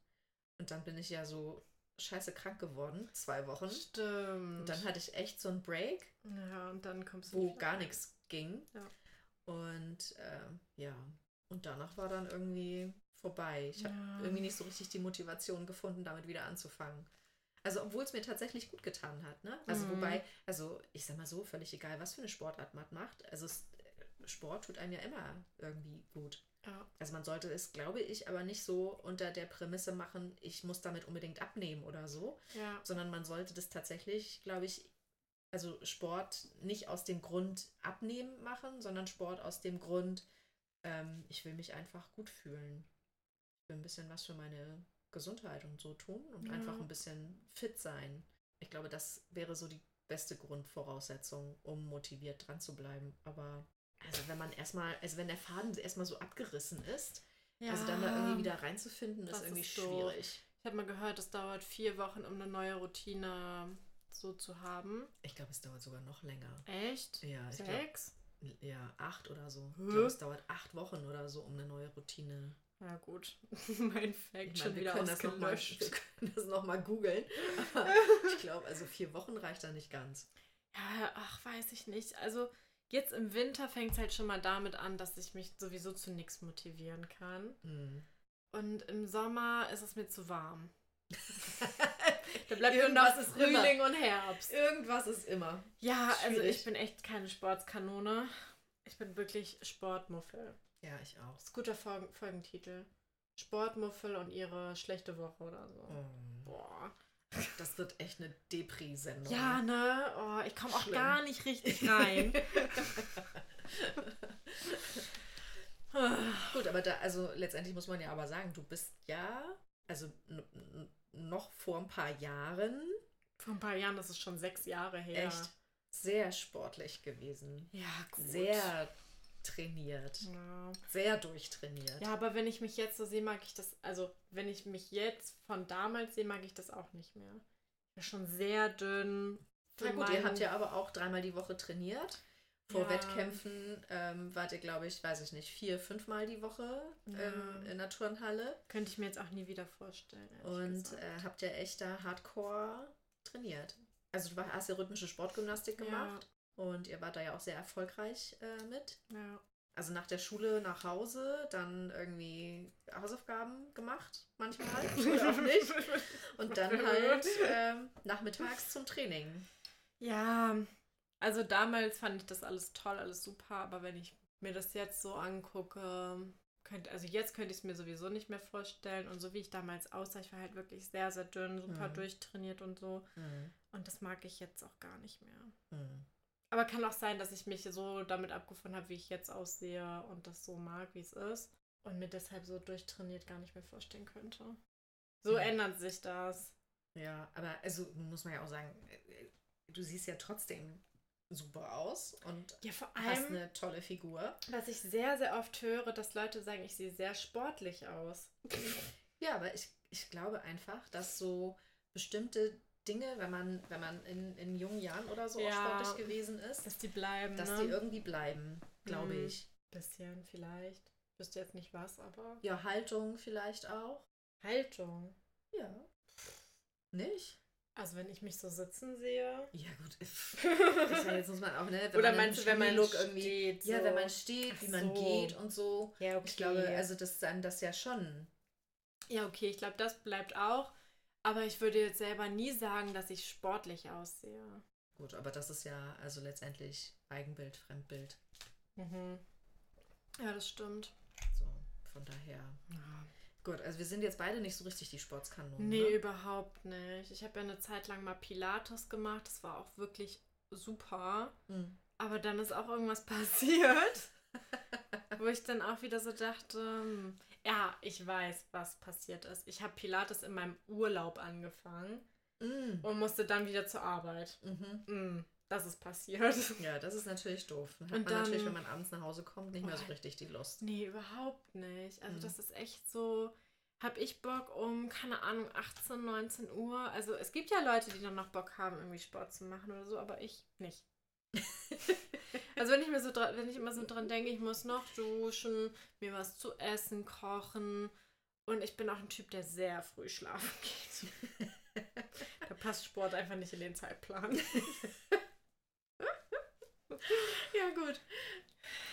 Und dann bin ich ja so scheiße krank geworden, zwei Wochen. Stimmt. Und dann hatte ich echt so einen Break. Ja, und dann kommst du. Wo gar nichts ging. Ja. Und äh, ja, und danach war dann irgendwie vorbei. Ich habe ja. irgendwie nicht so richtig die Motivation gefunden, damit wieder anzufangen. Also, obwohl es mir tatsächlich gut getan hat, ne? Also, mhm. wobei, also, ich sag mal so, völlig egal, was für eine Sportart man macht. Also, Sport tut einem ja immer irgendwie gut. Ja. Also, man sollte es, glaube ich, aber nicht so unter der Prämisse machen, ich muss damit unbedingt abnehmen oder so. Ja. Sondern man sollte das tatsächlich, glaube ich, also Sport nicht aus dem Grund abnehmen machen, sondern Sport aus dem Grund, ähm, ich will mich einfach gut fühlen. Ein bisschen was für meine Gesundheit und so tun und ja. einfach ein bisschen fit sein. Ich glaube, das wäre so die beste Grundvoraussetzung, um motiviert dran zu bleiben. Aber also wenn man erstmal, also wenn der Faden erstmal so abgerissen ist, ja, also dann da irgendwie wieder reinzufinden, ist irgendwie ist schwierig. Ich habe mal gehört, es dauert vier Wochen, um eine neue Routine so zu haben. Ich glaube, es dauert sogar noch länger. Echt? Ja, ich Sechs? Glaub, ja, acht oder so. Hm? Ich glaube, es dauert acht Wochen oder so, um eine neue Routine ja gut, mein Fact ich schon wieder ausgelöscht. Wir können das nochmal googeln. ich glaube, also vier Wochen reicht da nicht ganz. Ja, ach, weiß ich nicht. Also jetzt im Winter fängt es halt schon mal damit an, dass ich mich sowieso zu nichts motivieren kann. Mhm. Und im Sommer ist es mir zu warm. da bleibt irgendwas nur noch Frühling und Herbst. Irgendwas ist immer. Ja, Schwierig. also ich bin echt keine Sportskanone. Ich bin wirklich Sportmuffel. Ja, ich auch. Das ist guter Folgen Folgentitel. Sportmuffel und ihre schlechte Woche oder so. Oh. Boah. Das wird echt eine Depri-Sendung. Ja, ne? Oh, ich komme auch gar nicht richtig rein. Gut, aber da, also letztendlich muss man ja aber sagen, du bist ja, also noch vor ein paar Jahren. Vor ein paar Jahren, das ist schon sechs Jahre her. Echt sehr sportlich gewesen. Ja, gut. Sehr trainiert. Ja. Sehr durchtrainiert. Ja, aber wenn ich mich jetzt so sehe, mag ich das, also wenn ich mich jetzt von damals sehe, mag ich das auch nicht mehr. Schon sehr dünn. Na gut, ihr habt ja aber auch dreimal die Woche trainiert. Vor ja. Wettkämpfen ähm, wart ihr, glaube ich, weiß ich nicht, vier, fünfmal die Woche ja. ähm, in der Turnhalle. Könnte ich mir jetzt auch nie wieder vorstellen. Und äh, habt ihr echt da hardcore trainiert. Also du hast ja rhythmische Sportgymnastik gemacht. Und ihr wart da ja auch sehr erfolgreich äh, mit. Ja. Also nach der Schule nach Hause, dann irgendwie Hausaufgaben gemacht, manchmal oder auch nicht. Und dann halt ähm, nachmittags zum Training. Ja, also damals fand ich das alles toll, alles super, aber wenn ich mir das jetzt so angucke, könnte, also jetzt könnte ich es mir sowieso nicht mehr vorstellen. Und so wie ich damals aussah, ich war halt wirklich sehr, sehr dünn, super mhm. durchtrainiert und so. Mhm. Und das mag ich jetzt auch gar nicht mehr. Mhm. Aber kann auch sein, dass ich mich so damit abgefunden habe, wie ich jetzt aussehe und das so mag, wie es ist. Und mir deshalb so durchtrainiert gar nicht mehr vorstellen könnte. So ja. ändert sich das. Ja, aber also muss man ja auch sagen, äh, du siehst ja trotzdem super aus und ja, vor allem, hast eine tolle Figur. Was ich sehr, sehr oft höre, dass Leute sagen, ich sehe sehr sportlich aus. ja, aber ich, ich glaube einfach, dass so bestimmte Dinge, wenn man, wenn man in, in jungen Jahren oder so ja, sportlich gewesen ist, dass die bleiben. Dass ne? die irgendwie bleiben, glaube hm, ich. Bisschen vielleicht. Wüsste jetzt nicht was, aber. Ja, Haltung vielleicht auch. Haltung. Ja. Nicht? Also wenn ich mich so sitzen sehe. Ja gut. ja, jetzt muss man auch, ne? Oder meinst du, wenn man Look irgendwie. Steht, so. Ja, wenn man steht, Ach wie man so. geht und so. Ja, okay. Ich glaube, also das dann das ja schon. Ja, okay, ich glaube, das bleibt auch. Aber ich würde jetzt selber nie sagen, dass ich sportlich aussehe. Gut, aber das ist ja also letztendlich Eigenbild, Fremdbild. Mhm. Ja, das stimmt. So, von daher. Ja. Gut, also wir sind jetzt beide nicht so richtig die Sportskanonen. Nee, ne? überhaupt nicht. Ich habe ja eine Zeit lang mal Pilates gemacht. Das war auch wirklich super. Mhm. Aber dann ist auch irgendwas passiert, wo ich dann auch wieder so dachte, hm, ja, ich weiß, was passiert ist. Ich habe Pilates in meinem Urlaub angefangen mm. und musste dann wieder zur Arbeit. Mhm. Mm, das ist passiert. Ja, das ist natürlich doof. Hat und man dann, natürlich, wenn man abends nach Hause kommt, nicht mehr so richtig die Lust. Nee, überhaupt nicht. Also mm. das ist echt so, habe ich Bock um, keine Ahnung, 18, 19 Uhr. Also es gibt ja Leute, die dann noch Bock haben, irgendwie Sport zu machen oder so, aber ich nicht. also wenn ich mir so wenn ich immer so dran denke, ich muss noch duschen, mir was zu essen, kochen und ich bin auch ein Typ, der sehr früh schlafen geht. da passt Sport einfach nicht in den Zeitplan. ja, gut.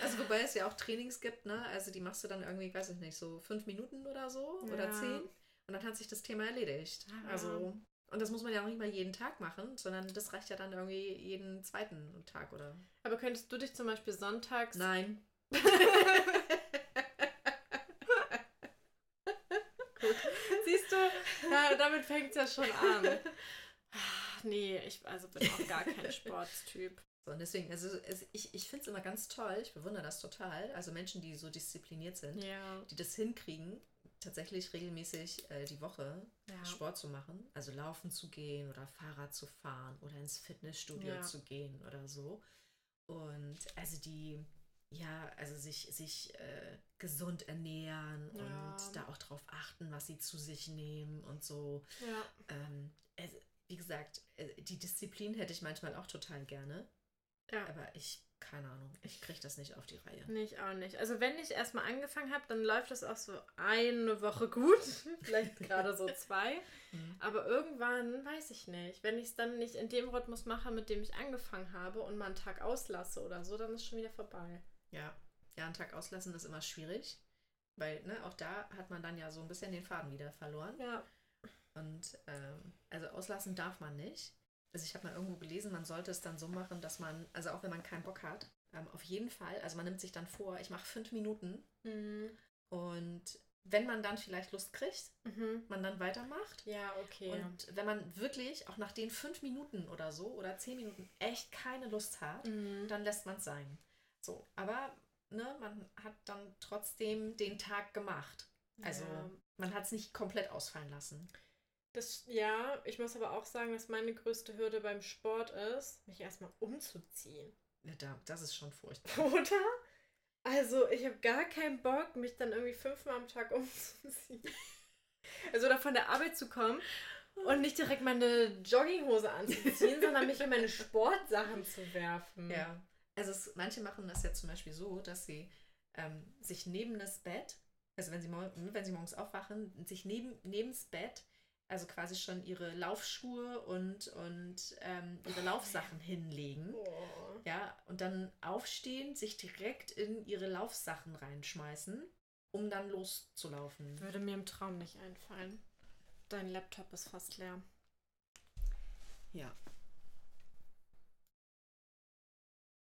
Also wobei es ja auch Trainings gibt, ne? Also die machst du dann irgendwie, weiß ich nicht, so fünf Minuten oder so ja. oder zehn. Und dann hat sich das Thema erledigt. Ja. Also und das muss man ja auch nicht mal jeden Tag machen, sondern das reicht ja dann irgendwie jeden zweiten Tag, oder? Aber könntest du dich zum Beispiel sonntags. Nein. Gut. Siehst du, ja, damit fängt es ja schon an. Ach, nee, ich also bin auch gar kein Sportstyp. So, und deswegen, also ich, ich finde es immer ganz toll, ich bewundere das total. Also Menschen, die so diszipliniert sind, ja. die das hinkriegen, tatsächlich regelmäßig äh, die Woche ja. Sport zu machen, also laufen zu gehen oder Fahrrad zu fahren oder ins Fitnessstudio ja. zu gehen oder so. Und also die, ja, also sich, sich äh, gesund ernähren ja. und da auch drauf achten, was sie zu sich nehmen und so. Ja. Ähm, also, wie gesagt, äh, die Disziplin hätte ich manchmal auch total gerne. Ja. Aber ich keine Ahnung, ich kriege das nicht auf die Reihe. Nicht auch nicht. Also wenn ich erstmal angefangen habe, dann läuft das auch so eine Woche gut, vielleicht gerade so zwei. Mhm. Aber irgendwann weiß ich nicht. Wenn ich es dann nicht in dem Rhythmus mache, mit dem ich angefangen habe und mal einen Tag auslasse oder so, dann ist es schon wieder vorbei. Ja, ja, einen Tag auslassen ist immer schwierig, weil ne, auch da hat man dann ja so ein bisschen den Faden wieder verloren. Ja. Und ähm, also auslassen darf man nicht also ich habe mal irgendwo gelesen, man sollte es dann so machen, dass man, also auch wenn man keinen Bock hat, ähm, auf jeden Fall, also man nimmt sich dann vor, ich mache fünf Minuten mhm. und wenn man dann vielleicht Lust kriegt, mhm. man dann weitermacht. Ja, okay. Und wenn man wirklich auch nach den fünf Minuten oder so oder zehn Minuten echt keine Lust hat, mhm. dann lässt man es sein. So, aber ne, man hat dann trotzdem den Tag gemacht. Also ja. man hat es nicht komplett ausfallen lassen. Das, ja, ich muss aber auch sagen, dass meine größte Hürde beim Sport ist, mich erstmal umzuziehen. Ja, das ist schon furchtbar. Oder? Also, ich habe gar keinen Bock, mich dann irgendwie fünfmal am Tag umzuziehen. Also, oder von der Arbeit zu kommen und nicht direkt meine Jogginghose anzuziehen, sondern mich in meine Sportsachen zu werfen. Ja. Also, es, manche machen das ja zum Beispiel so, dass sie ähm, sich neben das Bett, also wenn sie, wenn sie morgens aufwachen, sich neben, neben das Bett also quasi schon ihre Laufschuhe und, und ähm, ihre Laufsachen hinlegen. Oh. Ja, und dann aufstehen, sich direkt in ihre Laufsachen reinschmeißen, um dann loszulaufen. Würde mir im Traum nicht einfallen. Dein Laptop ist fast leer. Ja.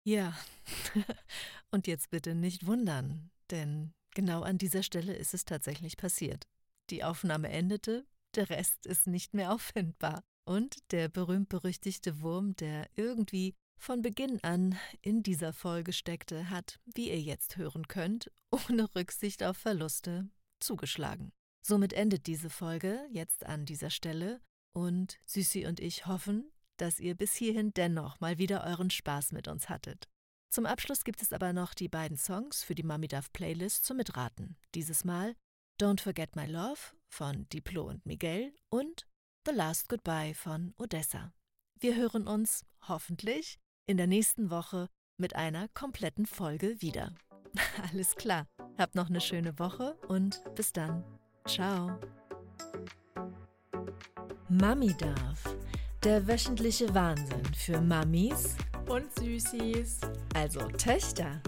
Ja. und jetzt bitte nicht wundern, denn genau an dieser Stelle ist es tatsächlich passiert. Die Aufnahme endete, der Rest ist nicht mehr auffindbar. Und der berühmt-berüchtigte Wurm, der irgendwie von Beginn an in dieser Folge steckte, hat, wie ihr jetzt hören könnt, ohne Rücksicht auf Verluste zugeschlagen. Somit endet diese Folge jetzt an dieser Stelle und Süßi und ich hoffen, dass ihr bis hierhin dennoch mal wieder euren Spaß mit uns hattet. Zum Abschluss gibt es aber noch die beiden Songs für die Mami Duff Playlist zum Mitraten. Dieses Mal Don't Forget My Love von Diplo und Miguel und The Last Goodbye von Odessa. Wir hören uns hoffentlich in der nächsten Woche mit einer kompletten Folge wieder. Alles klar. Habt noch eine schöne Woche und bis dann. Ciao. Mami darf. Der wöchentliche Wahnsinn für Mamis und Süßis. Also Töchter.